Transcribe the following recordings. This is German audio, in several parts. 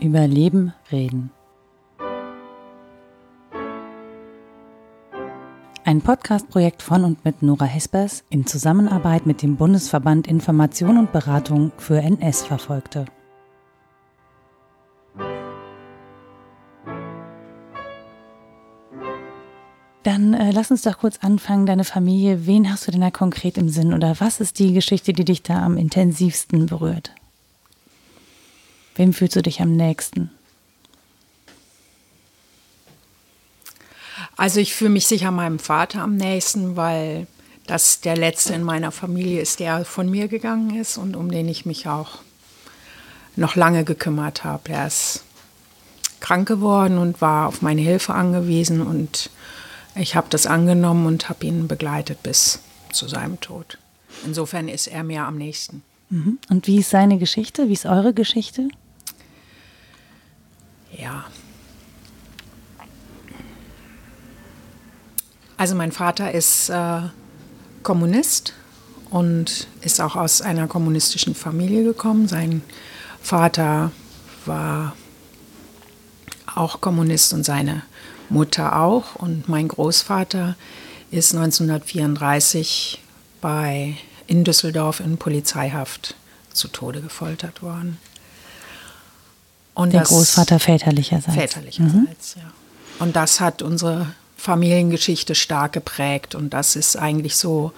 Über Leben reden. Ein Podcast-Projekt von und mit Nora Hespers in Zusammenarbeit mit dem Bundesverband Information und Beratung für NS-Verfolgte. Dann äh, lass uns doch kurz anfangen, deine Familie. Wen hast du denn da konkret im Sinn oder was ist die Geschichte, die dich da am intensivsten berührt? Wem fühlst du dich am nächsten? Also ich fühle mich sicher meinem Vater am nächsten, weil das der letzte in meiner Familie ist, der von mir gegangen ist und um den ich mich auch noch lange gekümmert habe. Er ist krank geworden und war auf meine Hilfe angewiesen und ich habe das angenommen und habe ihn begleitet bis zu seinem Tod. Insofern ist er mir am nächsten. Mhm. Und wie ist seine Geschichte? Wie ist eure Geschichte? Ja. Also mein Vater ist äh, Kommunist und ist auch aus einer kommunistischen Familie gekommen. Sein Vater war auch Kommunist und seine Mutter auch. Und mein Großvater ist 1934 bei, in Düsseldorf in Polizeihaft zu Tode gefoltert worden. Und Der Großvater väterlicherseits. Väterlicherseits, mhm. ja. Und das hat unsere Familiengeschichte stark geprägt. Und das ist eigentlich so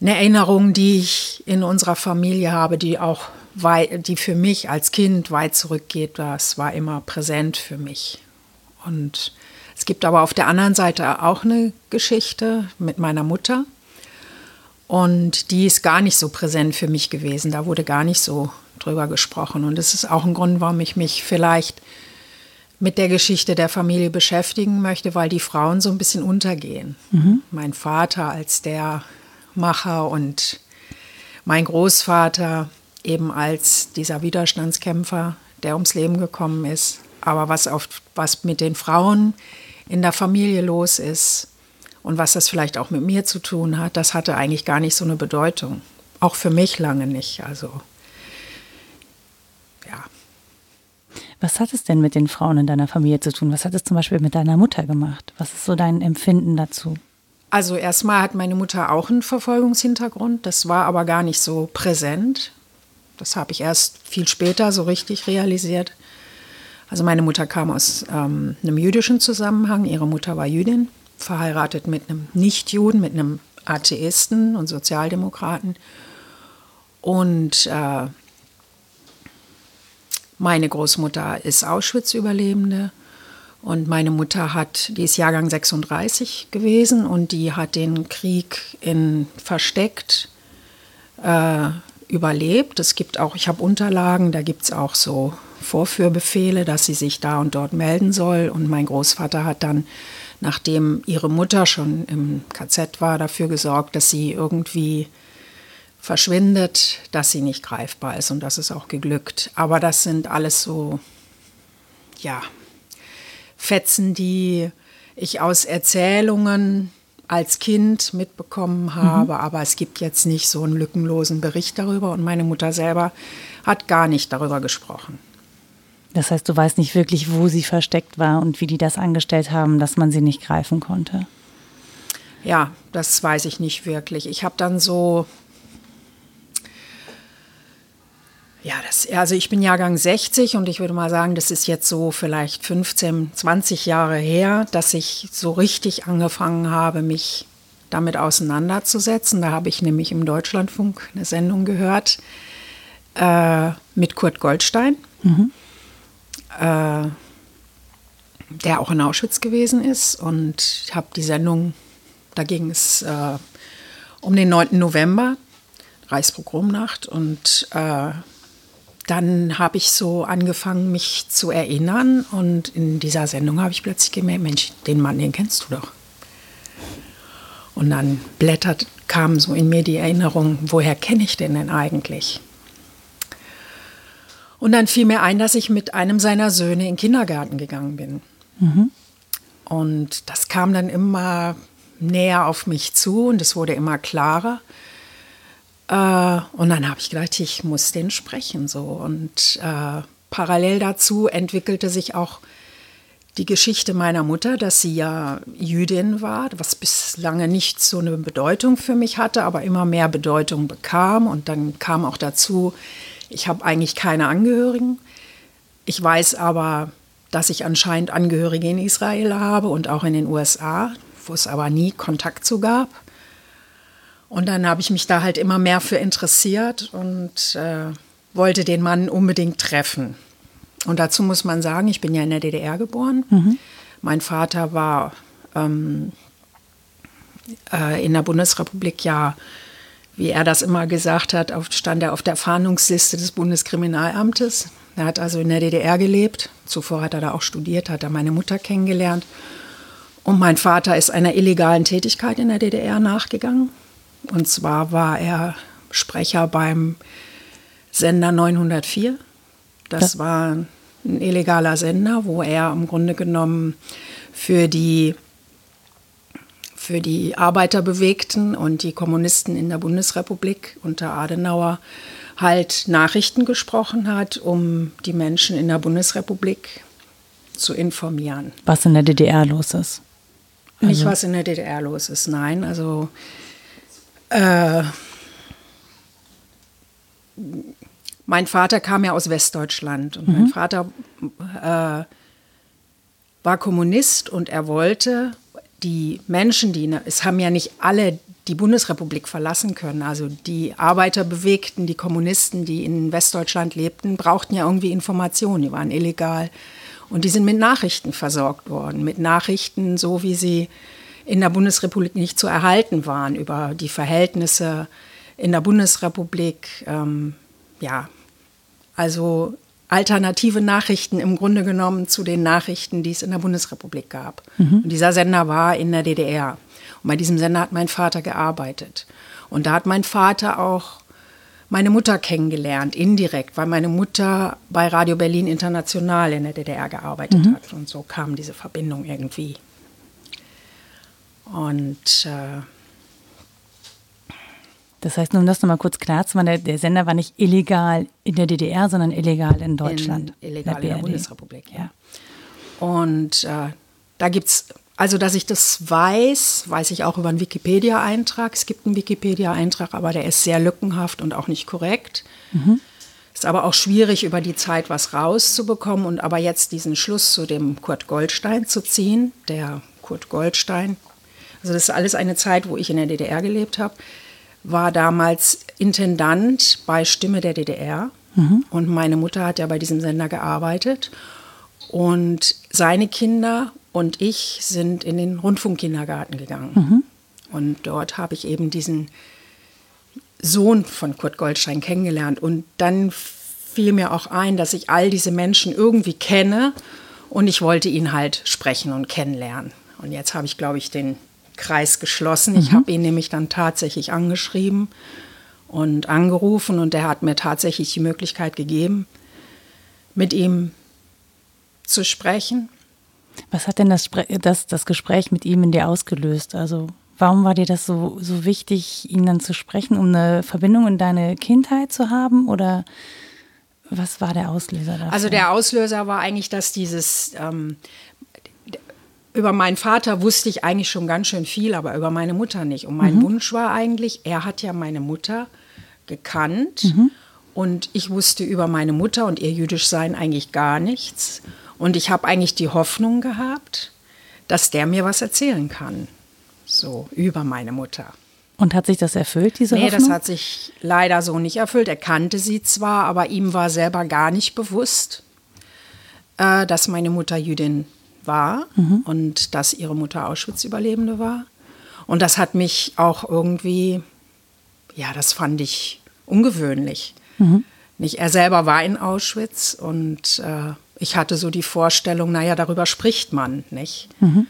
eine Erinnerung, die ich in unserer Familie habe, die auch weit, die für mich als Kind weit zurückgeht. Das war immer präsent für mich. Und es gibt aber auf der anderen Seite auch eine Geschichte mit meiner Mutter. Und die ist gar nicht so präsent für mich gewesen. Da wurde gar nicht so drüber gesprochen. Und das ist auch ein Grund, warum ich mich vielleicht mit der Geschichte der Familie beschäftigen möchte, weil die Frauen so ein bisschen untergehen. Mhm. Mein Vater als der Macher und mein Großvater eben als dieser Widerstandskämpfer, der ums Leben gekommen ist. Aber was, auf, was mit den Frauen in der Familie los ist und was das vielleicht auch mit mir zu tun hat, das hatte eigentlich gar nicht so eine Bedeutung. Auch für mich lange nicht. Also, ja. Was hat es denn mit den Frauen in deiner Familie zu tun? Was hat es zum Beispiel mit deiner Mutter gemacht? Was ist so dein Empfinden dazu? Also erstmal hat meine Mutter auch einen Verfolgungshintergrund. Das war aber gar nicht so präsent. Das habe ich erst viel später so richtig realisiert. Also meine Mutter kam aus ähm, einem jüdischen Zusammenhang. Ihre Mutter war Jüdin, verheiratet mit einem Nichtjuden, mit einem Atheisten und Sozialdemokraten. Und äh, meine Großmutter ist Auschwitz-Überlebende. Und meine Mutter hat, die ist Jahrgang 36 gewesen und die hat den Krieg in versteckt äh, überlebt. Es gibt auch, ich habe Unterlagen, da gibt es auch so Vorführbefehle, dass sie sich da und dort melden soll. Und mein Großvater hat dann, nachdem ihre Mutter schon im KZ war, dafür gesorgt, dass sie irgendwie verschwindet, dass sie nicht greifbar ist. Und das ist auch geglückt. Aber das sind alles so, ja, Fetzen, die ich aus Erzählungen als Kind mitbekommen mhm. habe, mhm. aber es gibt jetzt nicht so einen lückenlosen Bericht darüber und meine Mutter selber hat gar nicht darüber gesprochen. Das heißt, du weißt nicht wirklich, wo sie versteckt war und wie die das angestellt haben, dass man sie nicht greifen konnte. Ja, das weiß ich nicht wirklich. Ich habe dann so, ja, das, also ich bin Jahrgang 60 und ich würde mal sagen, das ist jetzt so vielleicht 15, 20 Jahre her, dass ich so richtig angefangen habe, mich damit auseinanderzusetzen. Da habe ich nämlich im Deutschlandfunk eine Sendung gehört äh, mit Kurt Goldstein. Mhm äh, der auch in Auschwitz gewesen ist. Und ich habe die Sendung, da ging es äh, um den 9. November, Reichspogromnacht. Und äh, dann habe ich so angefangen, mich zu erinnern. Und in dieser Sendung habe ich plötzlich gemerkt, Mensch, den Mann, den kennst du doch. Und dann blättert, kam so in mir die Erinnerung, woher kenne ich den denn eigentlich? Und dann fiel mir ein, dass ich mit einem seiner Söhne in den Kindergarten gegangen bin. Mhm. Und das kam dann immer näher auf mich zu und es wurde immer klarer. Äh, und dann habe ich gedacht, ich muss den sprechen so und äh, parallel dazu entwickelte sich auch die Geschichte meiner Mutter, dass sie ja Jüdin war, was bislang nicht so eine Bedeutung für mich hatte, aber immer mehr Bedeutung bekam. Und dann kam auch dazu, ich habe eigentlich keine Angehörigen. Ich weiß aber, dass ich anscheinend Angehörige in Israel habe und auch in den USA, wo es aber nie Kontakt zu gab. Und dann habe ich mich da halt immer mehr für interessiert und äh, wollte den Mann unbedingt treffen. Und dazu muss man sagen, ich bin ja in der DDR geboren. Mhm. Mein Vater war ähm, äh, in der Bundesrepublik ja, wie er das immer gesagt hat, stand er auf der Fahndungsliste des Bundeskriminalamtes. Er hat also in der DDR gelebt. Zuvor hat er da auch studiert, hat er meine Mutter kennengelernt. Und mein Vater ist einer illegalen Tätigkeit in der DDR nachgegangen. Und zwar war er Sprecher beim Sender 904. Das war ein illegaler Sender, wo er im Grunde genommen für die, für die Arbeiterbewegten und die Kommunisten in der Bundesrepublik unter Adenauer halt Nachrichten gesprochen hat, um die Menschen in der Bundesrepublik zu informieren. Was in der DDR los ist. Also Nicht, was in der DDR los ist, nein. Also äh, mein Vater kam ja aus Westdeutschland und mhm. mein Vater äh, war Kommunist und er wollte die Menschen, die, es haben ja nicht alle die Bundesrepublik verlassen können. Also die Arbeiterbewegten, die Kommunisten, die in Westdeutschland lebten, brauchten ja irgendwie Informationen, die waren illegal. Und die sind mit Nachrichten versorgt worden, mit Nachrichten, so wie sie in der Bundesrepublik nicht zu erhalten waren, über die Verhältnisse in der Bundesrepublik, ähm, ja, also alternative Nachrichten im Grunde genommen zu den Nachrichten, die es in der Bundesrepublik gab. Mhm. Und dieser Sender war in der DDR. Und bei diesem Sender hat mein Vater gearbeitet. Und da hat mein Vater auch meine Mutter kennengelernt, indirekt, weil meine Mutter bei Radio Berlin International in der DDR gearbeitet mhm. hat. Und so kam diese Verbindung irgendwie. Und äh, das heißt, um das nochmal kurz klar zu machen, der, der, Sender war nicht illegal in der DDR, sondern illegal in Deutschland. In, illegal in der, in der Bundesrepublik, ja. Und äh, da gibt es, also dass ich das weiß, weiß ich auch über einen Wikipedia-Eintrag. Es gibt einen Wikipedia-Eintrag, aber der ist sehr lückenhaft und auch nicht korrekt. Mhm. Ist aber auch schwierig, über die Zeit was rauszubekommen und aber jetzt diesen Schluss zu dem Kurt Goldstein zu ziehen. Der Kurt Goldstein, also das ist alles eine Zeit, wo ich in der DDR gelebt habe war damals Intendant bei Stimme der DDR. Mhm. Und meine Mutter hat ja bei diesem Sender gearbeitet. Und seine Kinder und ich sind in den Rundfunkkindergarten gegangen. Mhm. Und dort habe ich eben diesen Sohn von Kurt Goldstein kennengelernt. Und dann fiel mir auch ein, dass ich all diese Menschen irgendwie kenne und ich wollte ihn halt sprechen und kennenlernen. Und jetzt habe ich, glaube ich, den Kreis geschlossen. Ich mhm. habe ihn nämlich dann tatsächlich angeschrieben und angerufen und er hat mir tatsächlich die Möglichkeit gegeben, mit ihm zu sprechen. Was hat denn das, das, das Gespräch mit ihm in dir ausgelöst? Also warum war dir das so, so wichtig, ihn dann zu sprechen, um eine Verbindung in deine Kindheit zu haben? Oder was war der Auslöser dafür? Also der Auslöser war eigentlich, dass dieses, ähm, über meinen Vater wusste ich eigentlich schon ganz schön viel, aber über meine Mutter nicht. Und mein mhm. Wunsch war eigentlich, er hat ja meine Mutter gekannt mhm. und ich wusste über meine Mutter und ihr jüdisch Sein eigentlich gar nichts. Und ich habe eigentlich die Hoffnung gehabt, dass der mir was erzählen kann. So, über meine Mutter. Und hat sich das erfüllt, diese nee, Hoffnung? Nee, das hat sich leider so nicht erfüllt. Er kannte sie zwar, aber ihm war selber gar nicht bewusst, äh, dass meine Mutter Jüdin war mhm. und dass ihre Mutter Auschwitz-Überlebende war. Und das hat mich auch irgendwie, ja, das fand ich ungewöhnlich. Mhm. Nicht, er selber war in Auschwitz und äh, ich hatte so die Vorstellung, naja, darüber spricht man, nicht? Mhm.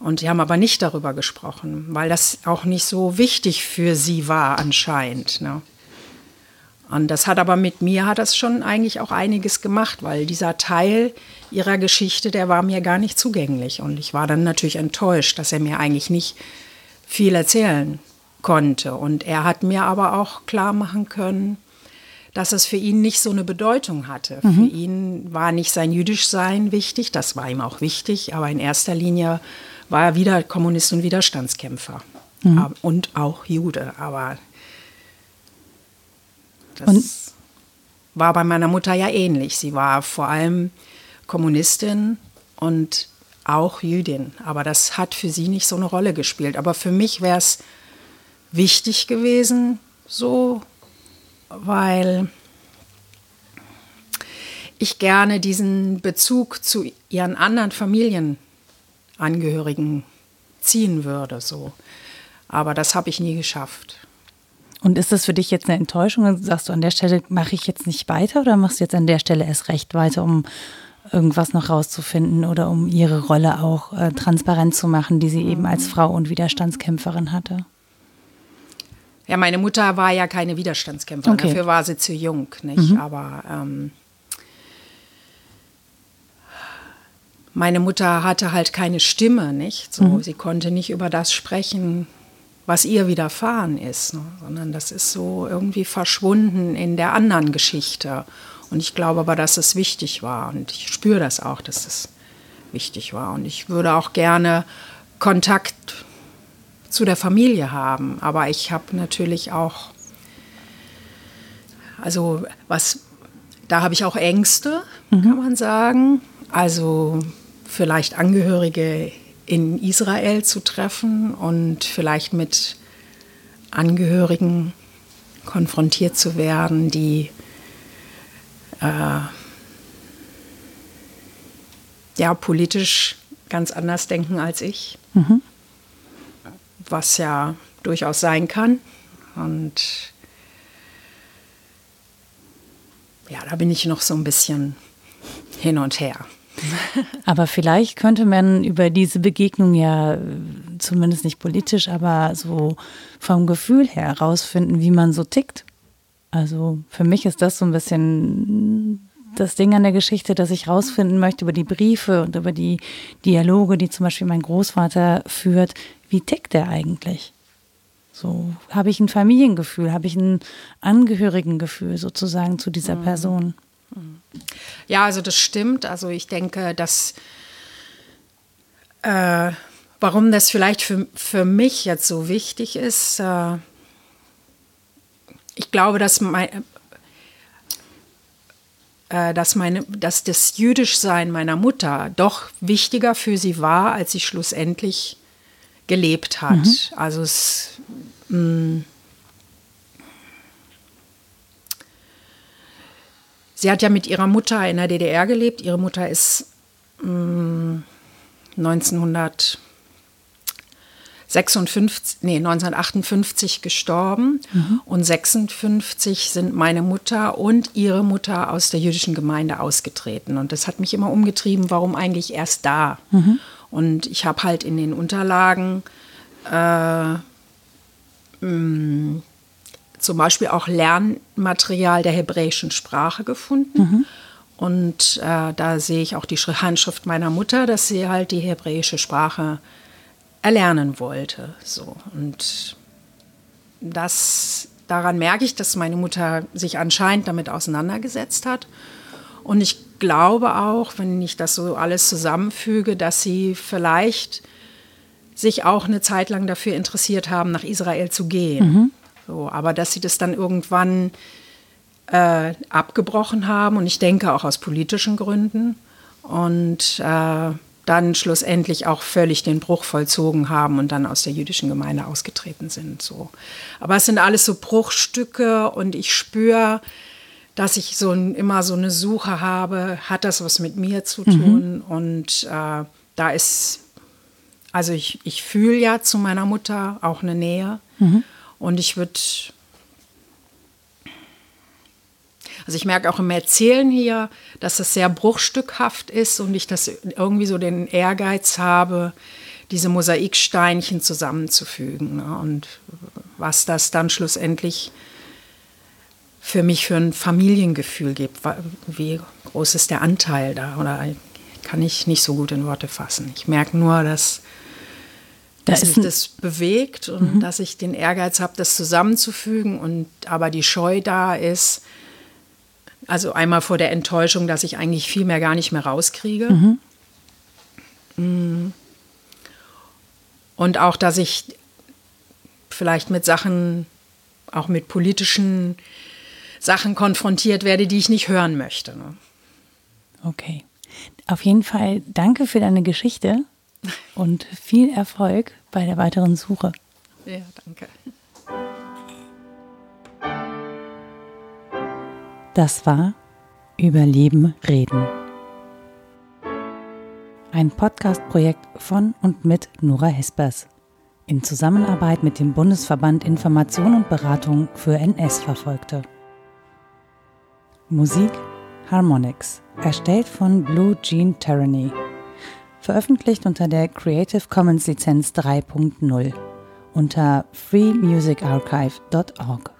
Und die haben aber nicht darüber gesprochen, weil das auch nicht so wichtig für sie war anscheinend. Ne? Und das hat aber mit mir hat das schon eigentlich auch einiges gemacht, weil dieser Teil ihrer Geschichte, der war mir gar nicht zugänglich. Und ich war dann natürlich enttäuscht, dass er mir eigentlich nicht viel erzählen konnte. Und er hat mir aber auch klar machen können, dass es für ihn nicht so eine Bedeutung hatte. Mhm. Für ihn war nicht sein Jüdischsein wichtig, das war ihm auch wichtig, aber in erster Linie war er wieder Kommunist und Widerstandskämpfer mhm. und auch Jude. Aber das und? war bei meiner Mutter ja ähnlich. Sie war vor allem Kommunistin und auch Jüdin. Aber das hat für sie nicht so eine Rolle gespielt. Aber für mich wäre es wichtig gewesen, so weil ich gerne diesen Bezug zu ihren anderen Familienangehörigen ziehen würde. So. Aber das habe ich nie geschafft. Und ist das für dich jetzt eine Enttäuschung? Sagst du, an der Stelle mache ich jetzt nicht weiter oder machst du jetzt an der Stelle erst recht weiter, um irgendwas noch rauszufinden oder um ihre Rolle auch äh, transparent zu machen, die sie eben als mhm. Frau und Widerstandskämpferin hatte? Ja, meine Mutter war ja keine Widerstandskämpferin, okay. dafür war sie zu jung, nicht? Mhm. Aber ähm, meine Mutter hatte halt keine Stimme, nicht? So, mhm. Sie konnte nicht über das sprechen, was ihr widerfahren ist, ne? sondern das ist so irgendwie verschwunden in der anderen Geschichte. Und ich glaube aber, dass es wichtig war und ich spüre das auch, dass es wichtig war. Und ich würde auch gerne Kontakt zu der Familie haben. Aber ich habe natürlich auch, also was, da habe ich auch Ängste, mhm. kann man sagen. Also vielleicht Angehörige in Israel zu treffen und vielleicht mit Angehörigen konfrontiert zu werden, die äh, ja politisch ganz anders denken als ich. Mhm was ja durchaus sein kann. Und ja, da bin ich noch so ein bisschen hin und her. Aber vielleicht könnte man über diese Begegnung ja zumindest nicht politisch, aber so vom Gefühl her herausfinden, wie man so tickt. Also für mich ist das so ein bisschen das Ding an der Geschichte, dass ich rausfinden möchte über die Briefe und über die Dialoge, die zum Beispiel mein Großvater führt, wie tickt der eigentlich? So, habe ich ein Familiengefühl, habe ich ein Angehörigengefühl sozusagen zu dieser mhm. Person? Ja, also das stimmt. Also ich denke, dass äh, warum das vielleicht für, für mich jetzt so wichtig ist, äh, ich glaube, dass mein, äh, dass, meine, dass das Jüdischsein meiner Mutter doch wichtiger für sie war, als sie schlussendlich gelebt hat. Mhm. Also es mh, Sie hat ja mit ihrer Mutter in der DDR gelebt. Ihre Mutter ist mh, 1956, nee, 1958 gestorben mhm. und 56 sind meine Mutter und ihre Mutter aus der jüdischen Gemeinde ausgetreten. Und das hat mich immer umgetrieben, warum eigentlich erst da? Mhm. Und ich habe halt in den Unterlagen äh, mh, mm, zum Beispiel auch Lernmaterial der hebräischen Sprache gefunden. Mhm. Und äh, da sehe ich auch die Handschrift meiner Mutter, dass sie halt die hebräische Sprache erlernen wollte. So. Und das, daran merke ich, dass meine Mutter sich anscheinend damit auseinandergesetzt hat. Und ich glaube auch, wenn ich das so alles zusammenfüge, dass sie vielleicht sich auch eine Zeit lang dafür interessiert haben, nach Israel zu gehen. Mhm. So, aber dass sie das dann irgendwann äh, abgebrochen haben und ich denke auch aus politischen Gründen und äh, dann schlussendlich auch völlig den Bruch vollzogen haben und dann aus der jüdischen Gemeinde ausgetreten sind. So. Aber es sind alles so Bruchstücke und ich spüre, dass ich so ein, immer so eine Suche habe, hat das was mit mir zu tun? Mhm. Und äh, da ist, also ich, ich fühle ja zu meiner Mutter auch eine Nähe. Mhm. Und ich würde, also ich merke auch im Erzählen hier, dass es sehr bruchstückhaft ist und ich das irgendwie so den Ehrgeiz habe, diese Mosaiksteinchen zusammenzufügen. Ne? Und was das dann schlussendlich für mich für ein Familiengefühl gibt. Wie groß ist der Anteil da? Oder kann ich nicht so gut in Worte fassen. Ich merke nur, dass, dass mich das bewegt und mhm. dass ich den Ehrgeiz habe, das zusammenzufügen und aber die Scheu da ist, Also einmal vor der Enttäuschung, dass ich eigentlich viel mehr gar nicht mehr rauskriege. Mhm. Mm. Und auch, dass ich vielleicht mit Sachen, auch mit politischen Sachen konfrontiert werde, die ich nicht hören möchte. Ne? Okay. Auf jeden Fall danke für deine Geschichte und viel Erfolg bei der weiteren Suche. Ja, danke. Das war Überleben reden. Ein Podcast-Projekt von und mit Nora Hespers in Zusammenarbeit mit dem Bundesverband Information und Beratung für NS-Verfolgte. Musik Harmonix, erstellt von Blue Jean Tyranny, veröffentlicht unter der Creative Commons Lizenz 3.0 unter freemusicarchive.org.